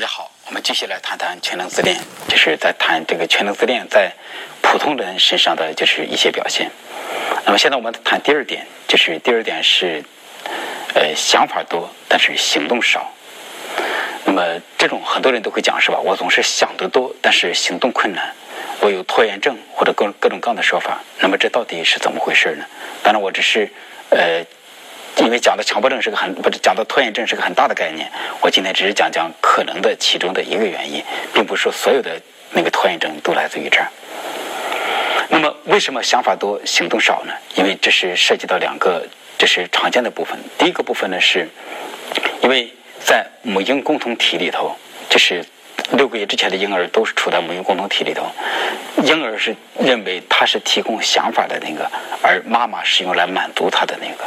大家好，我们继续来谈谈全能自恋，就是在谈这个全能自恋在普通人身上的就是一些表现。那么现在我们谈第二点，就是第二点是，呃，想法多，但是行动少。那么这种很多人都会讲是吧？我总是想得多，但是行动困难，我有拖延症或者各各种各样的说法。那么这到底是怎么回事呢？当然，我只是呃。因为讲的强迫症是个很不是讲的拖延症是个很大的概念，我今天只是讲讲可能的其中的一个原因，并不是说所有的那个拖延症都来自于这儿。那么为什么想法多行动少呢？因为这是涉及到两个这是常见的部分。第一个部分呢是，因为在母婴共同体里头，就是。六个月之前的婴儿都是处在母婴共同体里头，婴儿是认为他是提供想法的那个，而妈妈是用来满足他的那个，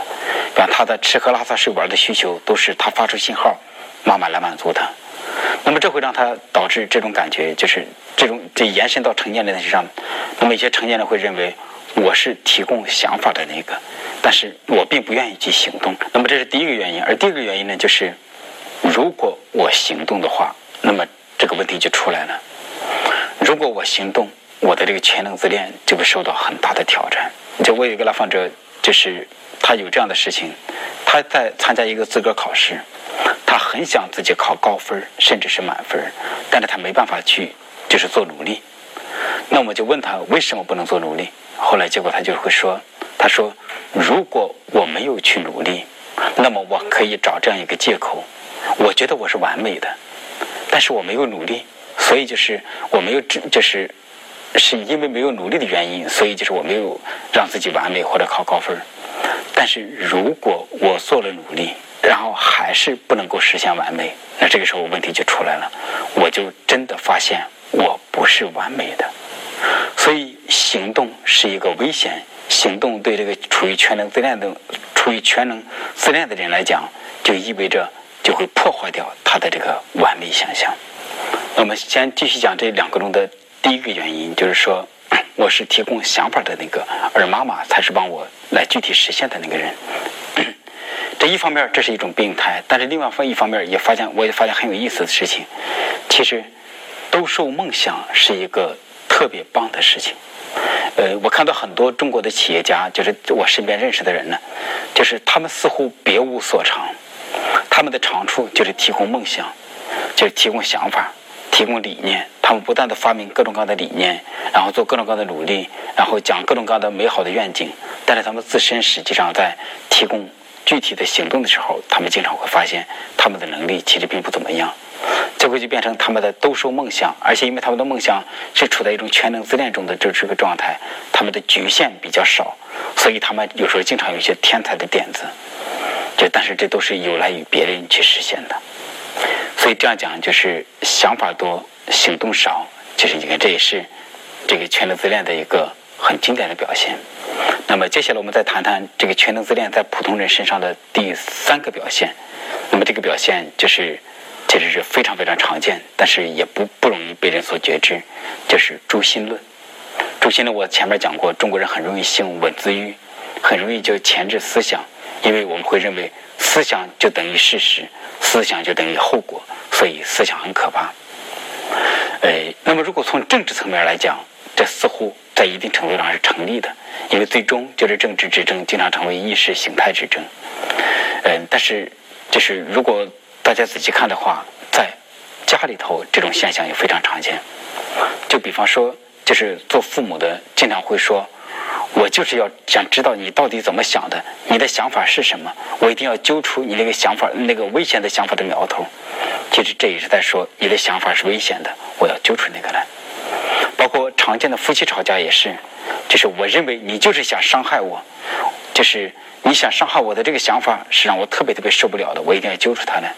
把他的吃喝拉撒睡玩的需求都是他发出信号，妈妈来满足他。那么这会让他导致这种感觉，就是这种这延伸到成年人身上。那么一些成年人会认为我是提供想法的那个，但是我并不愿意去行动。那么这是第一个原因，而第二个原因呢，就是如果我行动的话，那么。这个问题就出来了。如果我行动，我的这个全能自恋就会受到很大的挑战。就我有一个来访者，就是他有这样的事情，他在参加一个资格考试，他很想自己考高分，甚至是满分，但是他没办法去，就是做努力。那我就问他为什么不能做努力？后来结果他就会说，他说如果我没有去努力，那么我可以找这样一个借口，我觉得我是完美的。但是我没有努力，所以就是我没有，就是是因为没有努力的原因，所以就是我没有让自己完美或者考高分。但是如果我做了努力，然后还是不能够实现完美，那这个时候问题就出来了，我就真的发现我不是完美的。所以行动是一个危险，行动对这个处于全能自恋的、处于全能自恋的人来讲，就意味着。就会破坏掉他的这个完美想象。我们先继续讲这两个中的第一个原因，就是说我是提供想法的那个，而妈妈才是帮我来具体实现的那个人。这一方面这是一种病态，但是另外方一方面也发现，我也发现很有意思的事情。其实，兜售梦想是一个特别棒的事情。呃，我看到很多中国的企业家，就是我身边认识的人呢，就是他们似乎别无所长。他们的长处就是提供梦想，就是提供想法，提供理念。他们不断的发明各种各样的理念，然后做各种各样的努力，然后讲各种各样的美好的愿景。但是他们自身实际上在提供具体的行动的时候，他们经常会发现他们的能力其实并不怎么样。最后就变成他们的兜售梦想，而且因为他们的梦想是处在一种全能自恋中的这这个状态，他们的局限比较少，所以他们有时候经常有一些天才的点子。这，但是这都是有赖于别人去实现的，所以这样讲就是想法多，行动少，就是你看这也是这个全能自恋的一个很经典的表现。那么接下来我们再谈谈这个全能自恋在普通人身上的第三个表现。那么这个表现就是其实是非常非常常见，但是也不不容易被人所觉知，就是诛心论。诛心论我前面讲过，中国人很容易性稳自愈，很容易就前置思想。因为我们会认为思想就等于事实，思想就等于后果，所以思想很可怕。呃，那么如果从政治层面来讲，这似乎在一定程度上是成立的，因为最终就是政治之争经常成为意识形态之争。嗯，但是就是如果大家仔细看的话，在家里头这种现象也非常常见。就比方说，就是做父母的经常会说。我就是要想知道你到底怎么想的，你的想法是什么？我一定要揪出你那个想法、那个危险的想法的苗头。其实这也是在说你的想法是危险的，我要揪出那个来。包括常见的夫妻吵架也是，就是我认为你就是想伤害我，就是你想伤害我的这个想法是让我特别特别受不了的，我一定要揪出他来。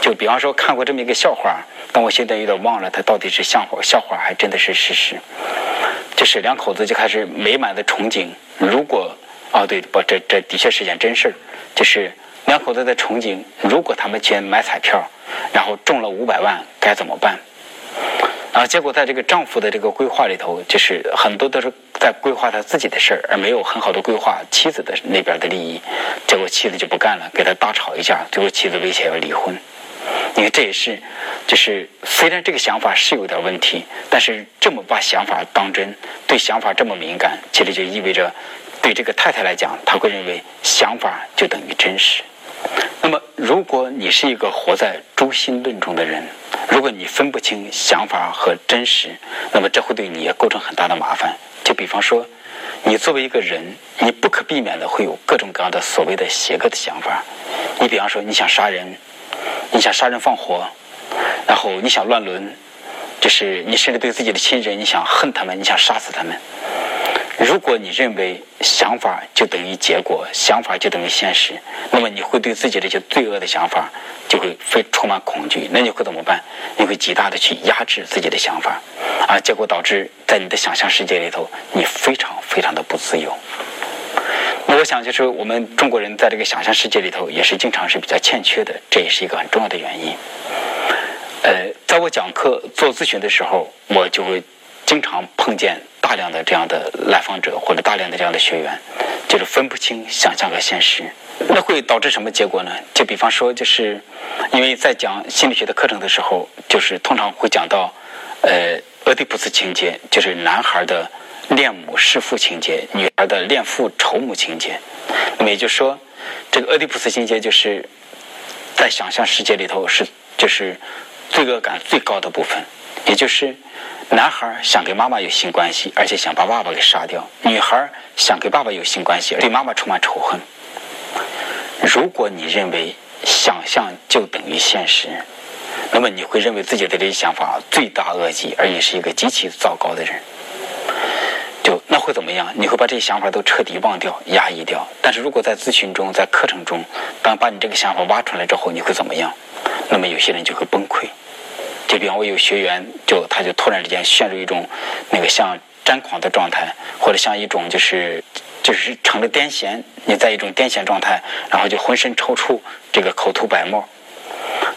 就比方说看过这么一个笑话，但我现在有点忘了，它到底是笑话笑话还真的是事实。就是两口子就开始美满的憧憬，如果哦对不，这这的确是件真事儿。就是两口子在憧憬，如果他们去买彩票，然后中了五百万该怎么办？然后结果在这个丈夫的这个规划里头，就是很多都是在规划他自己的事儿，而没有很好的规划妻子的那边的利益。结果妻子就不干了，给他大吵一架，最后妻子威胁要离婚。你看，这也是，就是虽然这个想法是有点问题，但是这么把想法当真，对想法这么敏感，其实就意味着，对这个太太来讲，她会认为想法就等于真实。那么，如果你是一个活在诛心论中的人，如果你分不清想法和真实，那么这会对你也构成很大的麻烦。就比方说，你作为一个人，你不可避免的会有各种各样的所谓的邪恶的想法。你比方说，你想杀人。你想杀人放火，然后你想乱伦，就是你甚至对自己的亲人，你想恨他们，你想杀死他们。如果你认为想法就等于结果，想法就等于现实，那么你会对自己这些罪恶的想法就会非充满恐惧。那你会怎么办？你会极大的去压制自己的想法，啊，结果导致在你的想象世界里头，你非常非常的不自由。我想，就是我们中国人在这个想象世界里头，也是经常是比较欠缺的，这也是一个很重要的原因。呃，在我讲课做咨询的时候，我就会经常碰见大量的这样的来访者，或者大量的这样的学员，就是分不清想象和现实。那会导致什么结果呢？就比方说，就是因为在讲心理学的课程的时候，就是通常会讲到，呃，俄狄浦斯情节，就是男孩的。恋母弑父情节，女儿的恋父仇母情节，那么也就是说，这个俄狄浦斯情节就是在想象世界里头是就是罪恶感最高的部分，也就是男孩想跟妈妈有性关系，而且想把爸爸给杀掉；女孩想跟爸爸有性关系，对妈妈充满仇恨。如果你认为想象就等于现实，那么你会认为自己的这些想法罪大恶极，而你是一个极其糟糕的人。会怎么样？你会把这些想法都彻底忘掉、压抑掉。但是如果在咨询中、在课程中，当把你这个想法挖出来之后，你会怎么样？那么有些人就会崩溃。就比方我有学员，就他就突然之间陷入一种那个像癫狂的状态，或者像一种就是就是成了癫痫，你在一种癫痫状态，然后就浑身抽搐，这个口吐白沫，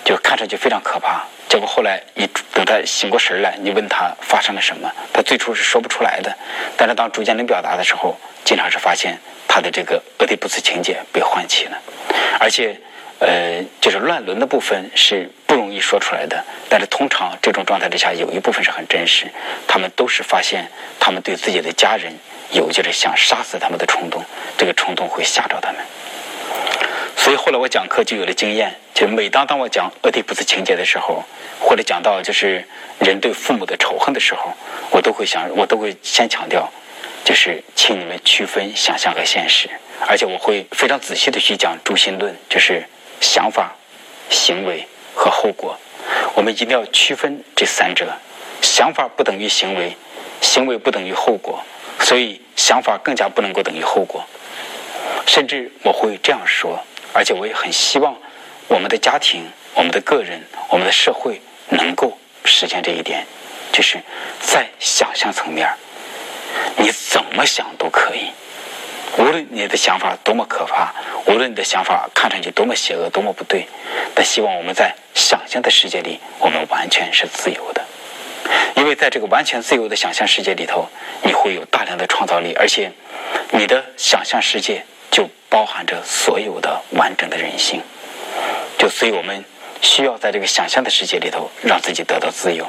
就看上去非常可怕。结果后来，你等他醒过神来，你问他发生了什么，他最初是说不出来的。但是当逐渐能表达的时候，经常是发现他的这个俄狄浦斯情节被唤起了，而且，呃，就是乱伦的部分是不容易说出来的。但是通常这种状态之下，有一部分是很真实。他们都是发现他们对自己的家人有就是想杀死他们的冲动，这个冲动会吓着他们。所以后来我讲课就有了经验，就每当当我讲俄狄浦斯情节的时候，或者讲到就是人对父母的仇恨的时候，我都会想，我都会先强调，就是请你们区分想象和现实，而且我会非常仔细的去讲诛心论，就是想法、行为和后果，我们一定要区分这三者，想法不等于行为，行为不等于后果，所以想法更加不能够等于后果，甚至我会这样说。而且我也很希望我们的家庭、我们的个人、我们的社会能够实现这一点，就是在想象层面，你怎么想都可以。无论你的想法多么可怕，无论你的想法看上去多么邪恶、多么不对，但希望我们在想象的世界里，我们完全是自由的。因为在这个完全自由的想象世界里头，你会有大量的创造力，而且你的想象世界。就包含着所有的完整的人性，就所以我们需要在这个想象的世界里头让自己得到自由，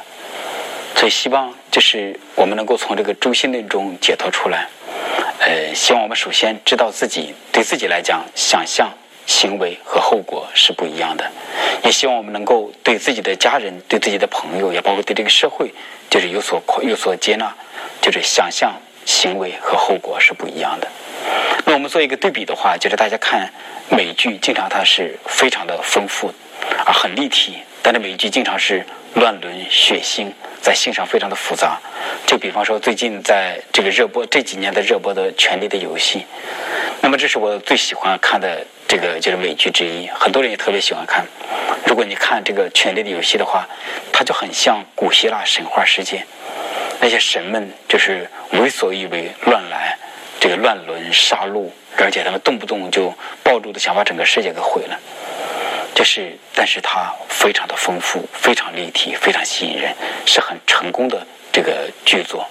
所以希望就是我们能够从这个诛心论中解脱出来。呃，希望我们首先知道自己对自己来讲，想象、行为和后果是不一样的，也希望我们能够对自己的家人、对自己的朋友，也包括对这个社会，就是有所有所接纳，就是想象、行为和后果是不一样的。那我们做一个对比的话，就是大家看美剧，经常它是非常的丰富啊，很立体。但是美剧经常是乱伦、血腥，在性上非常的复杂。就比方说，最近在这个热播这几年的热播的《权力的游戏》，那么这是我最喜欢看的这个就是美剧之一，很多人也特别喜欢看。如果你看这个《权力的游戏》的话，它就很像古希腊神话世界，那些神们就是为所欲为、乱来。这个乱伦、杀戮，而且他们动不动就暴露的想把整个世界给毁了。就是，但是它非常的丰富，非常立体，非常吸引人，是很成功的这个剧作。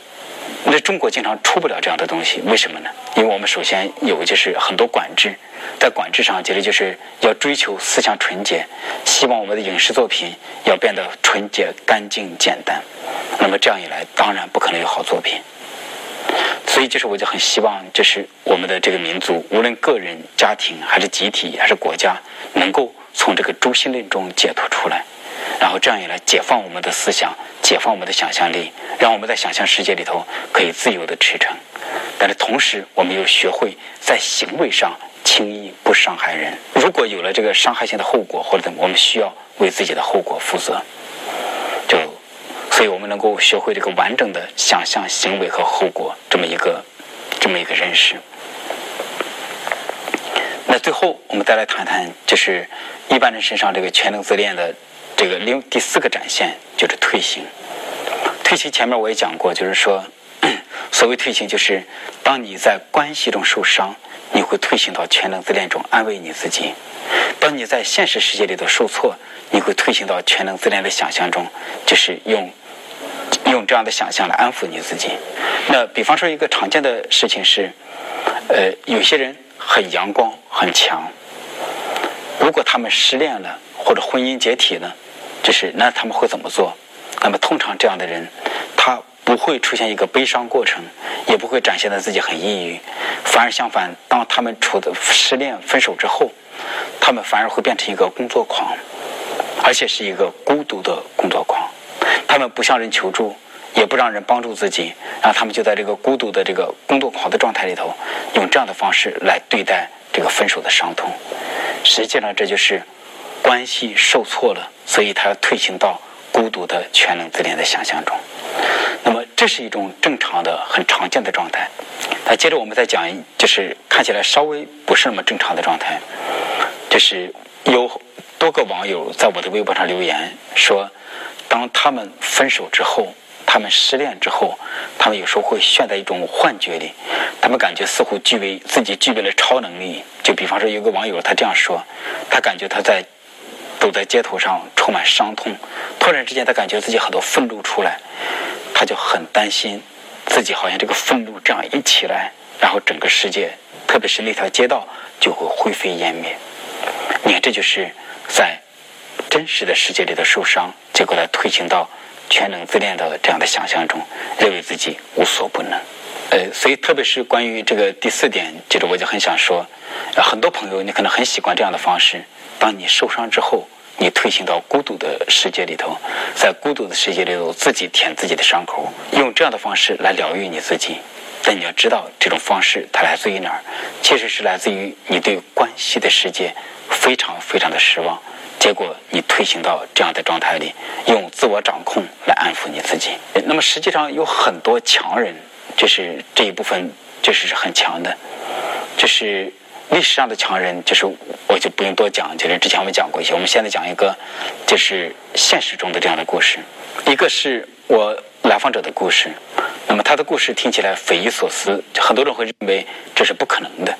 那中国经常出不了这样的东西，为什么呢？因为我们首先有就是很多管制，在管制上，其实就是要追求思想纯洁，希望我们的影视作品要变得纯洁、干净、简单。那么这样一来，当然不可能有好作品。所以，就是我就很希望，就是我们的这个民族，无论个人、家庭，还是集体，还是国家，能够从这个诛心论中解脱出来。然后这样一来，解放我们的思想，解放我们的想象力，让我们在想象世界里头可以自由的驰骋。但是同时，我们又学会在行为上轻易不伤害人。如果有了这个伤害性的后果或者怎么，我们需要为自己的后果负责。所以我们能够学会这个完整的想象行为和后果这么一个这么一个认识。那最后，我们再来谈谈，就是一般人身上这个全能自恋的。这个另第四个展现就是退行。退行前面我也讲过，就是说，所谓退行，就是当你在关系中受伤，你会退行到全能自恋中安慰你自己；当你在现实世界里头受挫，你会退行到全能自恋的想象中，就是用用这样的想象来安抚你自己。那比方说一个常见的事情是，呃，有些人很阳光很强，如果他们失恋了或者婚姻解体了。就是那他们会怎么做？那么通常这样的人，他不会出现一个悲伤过程，也不会展现的自己很抑郁，反而相反，当他们处的失恋分手之后，他们反而会变成一个工作狂，而且是一个孤独的工作狂。他们不向人求助，也不让人帮助自己，然后他们就在这个孤独的这个工作狂的状态里头，用这样的方式来对待这个分手的伤痛。实际上，这就是。关系受挫了，所以他要退行到孤独的全能自恋的想象中。那么，这是一种正常的、很常见的状态。那接着我们再讲，就是看起来稍微不是那么正常的状态。就是有多个网友在我的微博上留言说，当他们分手之后，他们失恋之后，他们有时候会陷在一种幻觉里，他们感觉似乎具备自己具备了超能力。就比方说，有个网友他这样说，他感觉他在。走在街头上，充满伤痛。突然之间，他感觉自己很多愤怒出来，他就很担心自己好像这个愤怒这样一起来，然后整个世界，特别是那条街道就会灰飞烟灭。你看，这就是在真实的世界里的受伤，结果他推行到全能自恋的这样的想象中，认为自己无所不能。呃，所以特别是关于这个第四点，就是我就很想说，很多朋友你可能很喜欢这样的方式。当你受伤之后，你退行到孤独的世界里头，在孤独的世界里头自己舔自己的伤口，用这样的方式来疗愈你自己。但你要知道，这种方式它来自于哪儿？其实是来自于你对关系的世界非常非常的失望，结果你推行到这样的状态里，用自我掌控来安抚你自己。那么实际上有很多强人，就是这一部分就是是很强的，就是。历史上的强人，就是我就不用多讲，就是之前我们讲过一些。我们现在讲一个，就是现实中的这样的故事。一个是我来访者的故事，那么他的故事听起来匪夷所思，很多人会认为这是不可能的。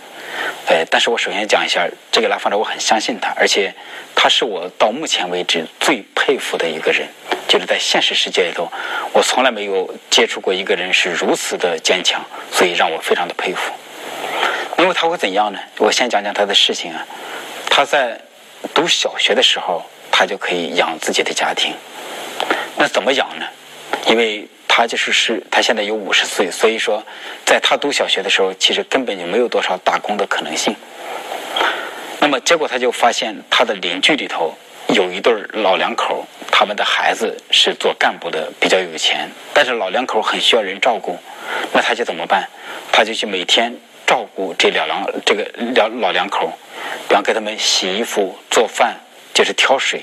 呃，但是我首先讲一下这个来访者，我很相信他，而且他是我到目前为止最佩服的一个人。就是在现实世界里头，我从来没有接触过一个人是如此的坚强，所以让我非常的佩服。因为他会怎样呢？我先讲讲他的事情啊。他在读小学的时候，他就可以养自己的家庭。那怎么养呢？因为他就是是，他现在有五十岁，所以说，在他读小学的时候，其实根本就没有多少打工的可能性。那么结果他就发现，他的邻居里头有一对老两口，他们的孩子是做干部的，比较有钱，但是老两口很需要人照顾。那他就怎么办？他就去每天。照顾这两两这个两老两口，比方给他们洗衣服、做饭，就是挑水。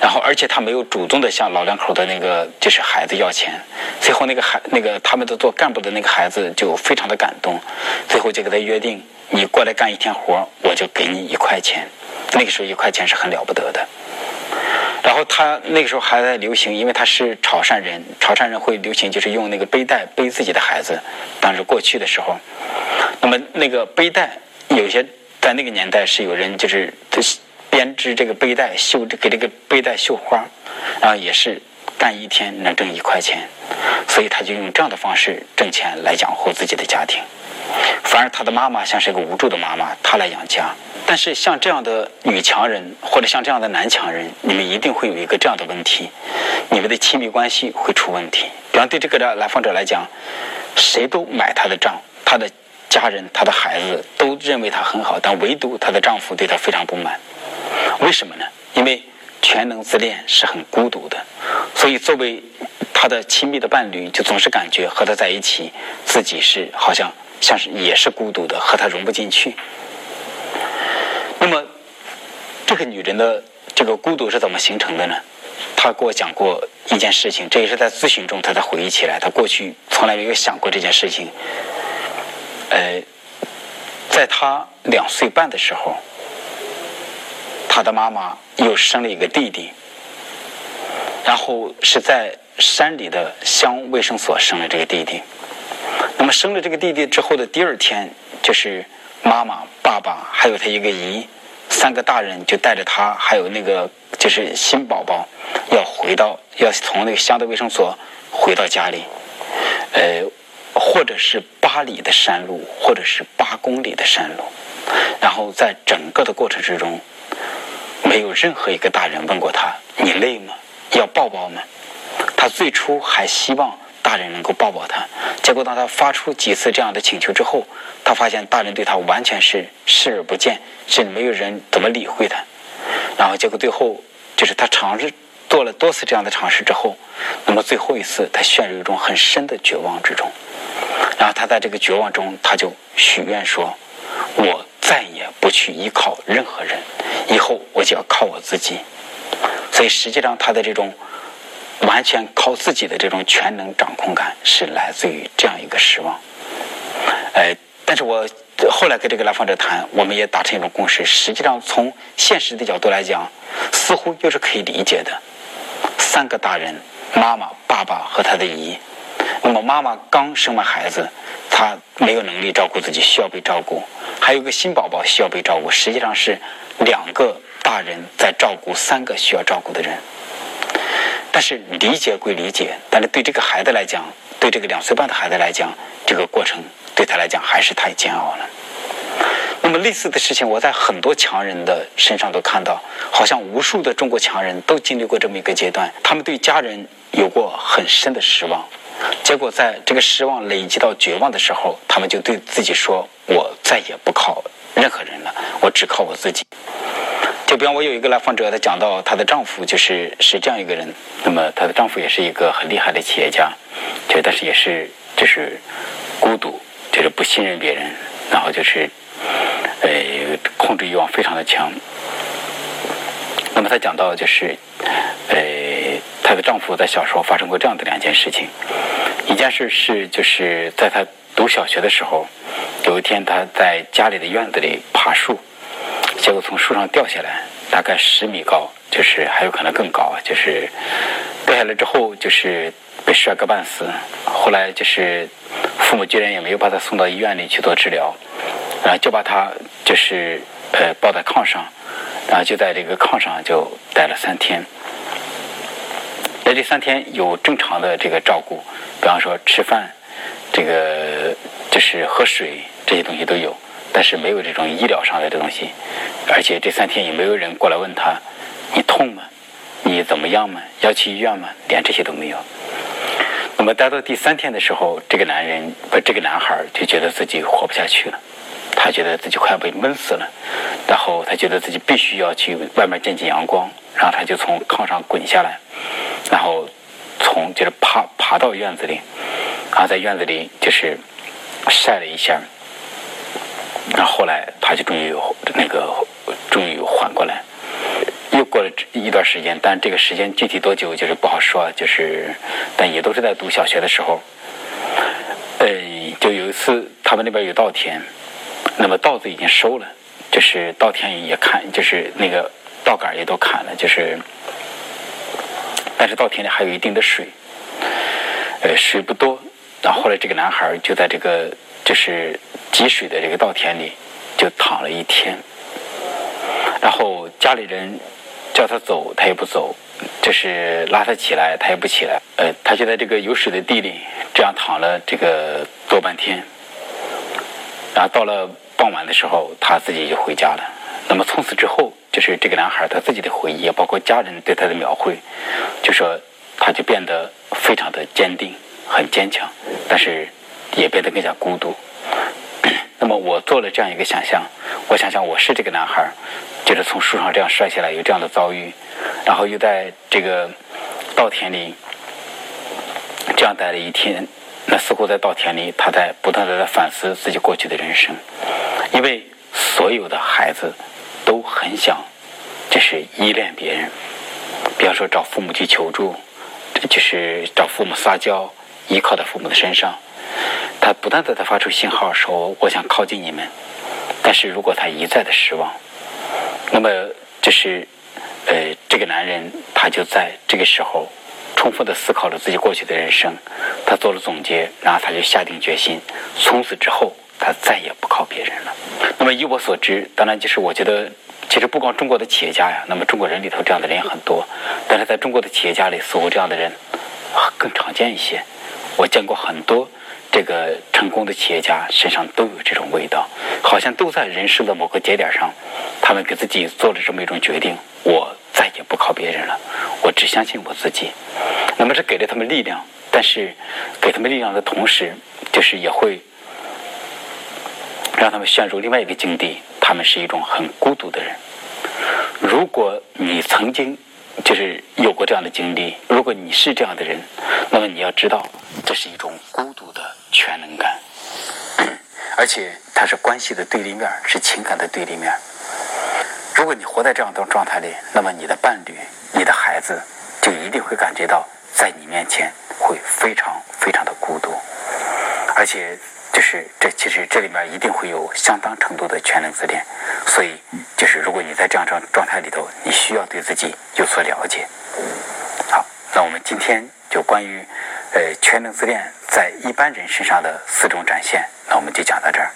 然后，而且他没有主动的向老两口的那个就是孩子要钱。最后，那个孩那个他们的做干部的那个孩子就非常的感动，最后就给他约定：你过来干一天活，我就给你一块钱。那个时候一块钱是很了不得的。然后他那个时候还在流行，因为他是潮汕人，潮汕人会流行就是用那个背带背自己的孩子。当时过去的时候，那么那个背带有些在那个年代是有人就是编织这个背带，绣给这个背带绣花，然后也是干一天能挣一块钱。所以他就用这样的方式挣钱来养活自己的家庭。反而他的妈妈像是一个无助的妈妈，她来养家。但是像这样的女强人或者像这样的男强人，你们一定会有一个这样的问题：你们的亲密关系会出问题。比方对这个来访者来讲，谁都买她的账，她的家人、她的孩子都认为她很好，但唯独她的丈夫对她非常不满。为什么呢？因为全能自恋是很孤独的，所以作为他的亲密的伴侣，就总是感觉和他在一起，自己是好像。像是也是孤独的，和他融不进去。那么，这个女人的这个孤独是怎么形成的呢？她给我讲过一件事情，这也是在咨询中她才回忆起来，她过去从来没有想过这件事情。呃，在她两岁半的时候，他的妈妈又生了一个弟弟，然后是在山里的乡卫生所生了这个弟弟。那么生了这个弟弟之后的第二天，就是妈妈、爸爸还有他一个姨，三个大人就带着他还有那个就是新宝宝，要回到要从那个乡的卫生所回到家里，呃，或者是八里的山路，或者是八公里的山路，然后在整个的过程之中，没有任何一个大人问过他：“你累吗？要抱抱吗？”他最初还希望。大人能够抱抱他，结果当他发出几次这样的请求之后，他发现大人对他完全是视而不见，甚至没有人怎么理会他。然后结果最后就是他尝试做了多次这样的尝试之后，那么最后一次他陷入一种很深的绝望之中。然后他在这个绝望中，他就许愿说：“我再也不去依靠任何人，以后我就要靠我自己。”所以实际上他的这种。完全靠自己的这种全能掌控感，是来自于这样一个失望。呃，但是我后来跟这个来访者谈，我们也达成一种共识。实际上，从现实的角度来讲，似乎又是可以理解的。三个大人，妈妈、爸爸和他的姨。那么妈妈刚生完孩子，她没有能力照顾自己，需要被照顾。还有个新宝宝需要被照顾。实际上是两个大人在照顾三个需要照顾的人。但是理解归理解，但是对这个孩子来讲，对这个两岁半的孩子来讲，这个过程对他来讲还是太煎熬了。那么类似的事情，我在很多强人的身上都看到，好像无数的中国强人都经历过这么一个阶段，他们对家人有过很深的失望，结果在这个失望累积到绝望的时候，他们就对自己说：“我再也不靠任何人了，我只靠我自己。”就比方我有一个来访者，她讲到她的丈夫就是是这样一个人，那么她的丈夫也是一个很厉害的企业家，就但是也是就是孤独，就是不信任别人，然后就是呃控制欲望非常的强。那么她讲到就是呃她的丈夫在小时候发生过这样的两件事情，一件事是就是在她读小学的时候，有一天她在家里的院子里爬树。结果从树上掉下来，大概十米高，就是还有可能更高，就是掉下来之后，就是被摔个半死。后来就是父母居然也没有把他送到医院里去做治疗，然后就把他就是呃抱在炕上，然后就在这个炕上就待了三天。在这三天有正常的这个照顾，比方说吃饭，这个就是喝水这些东西都有。但是没有这种医疗上的东西，而且这三天也没有人过来问他，你痛吗？你怎么样吗？要去医院吗？连这些都没有。那么待到第三天的时候，这个男人不，这个男孩就觉得自己活不下去了，他觉得自己快要被闷死了，然后他觉得自己必须要去外面见见阳光，然后他就从炕上滚下来，然后从就是爬爬到院子里，然后在院子里就是晒了一下。然后后来，他就终于那个终于缓过来。又过了一段时间，但这个时间具体多久就是不好说。就是，但也都是在读小学的时候。呃，就有一次，他们那边有稻田，那么稻子已经收了，就是稻田也砍，就是那个稻杆也都砍了，就是，但是稻田里还有一定的水，呃，水不多。然后后来，这个男孩就在这个。就是积水的这个稻田里，就躺了一天。然后家里人叫他走，他也不走；就是拉他起来，他也不起来。呃，他就在这个有水的地里这样躺了这个多半天。然后到了傍晚的时候，他自己就回家了。那么从此之后，就是这个男孩他自己的回忆，包括家人对他的描绘，就说他就变得非常的坚定，很坚强，但是也变得更加孤独。那么我做了这样一个想象，我想想我是这个男孩，就是从树上这样摔下来，有这样的遭遇，然后又在这个稻田里这样待了一天。那似乎在稻田里，他在不断的在反思自己过去的人生，因为所有的孩子很想就是依恋别人，比方说找父母去求助，就是找父母撒娇，依靠在父母的身上。他不断的在发出信号，说我想靠近你们。但是如果他一再的失望，那么就是呃，这个男人他就在这个时候充分的思考了自己过去的人生，他做了总结，然后他就下定决心，从此之后他再也不靠别人了。那么以我所知，当然就是我觉得，其实不光中国的企业家呀，那么中国人里头这样的人也很多，但是在中国的企业家里，似乎这样的人更常见一些。我见过很多。这个成功的企业家身上都有这种味道，好像都在人生的某个节点上，他们给自己做了这么一种决定：我再也不靠别人了，我只相信我自己。那么这给了他们力量，但是给他们力量的同时，就是也会让他们陷入另外一个境地，他们是一种很孤独的人。如果你曾经就是有过这样的经历，如果你是这样的人，那么你要知道，这是一种孤独的。全能感，而且它是关系的对立面，是情感的对立面。如果你活在这样的状态里，那么你的伴侣、你的孩子就一定会感觉到在你面前会非常非常的孤独，而且就是这其实这里面一定会有相当程度的全能自恋。所以，就是如果你在这样状状态里头，你需要对自己有所了解。好，那我们今天就关于。呃，全能自恋在一般人身上的四种展现，那我们就讲到这儿。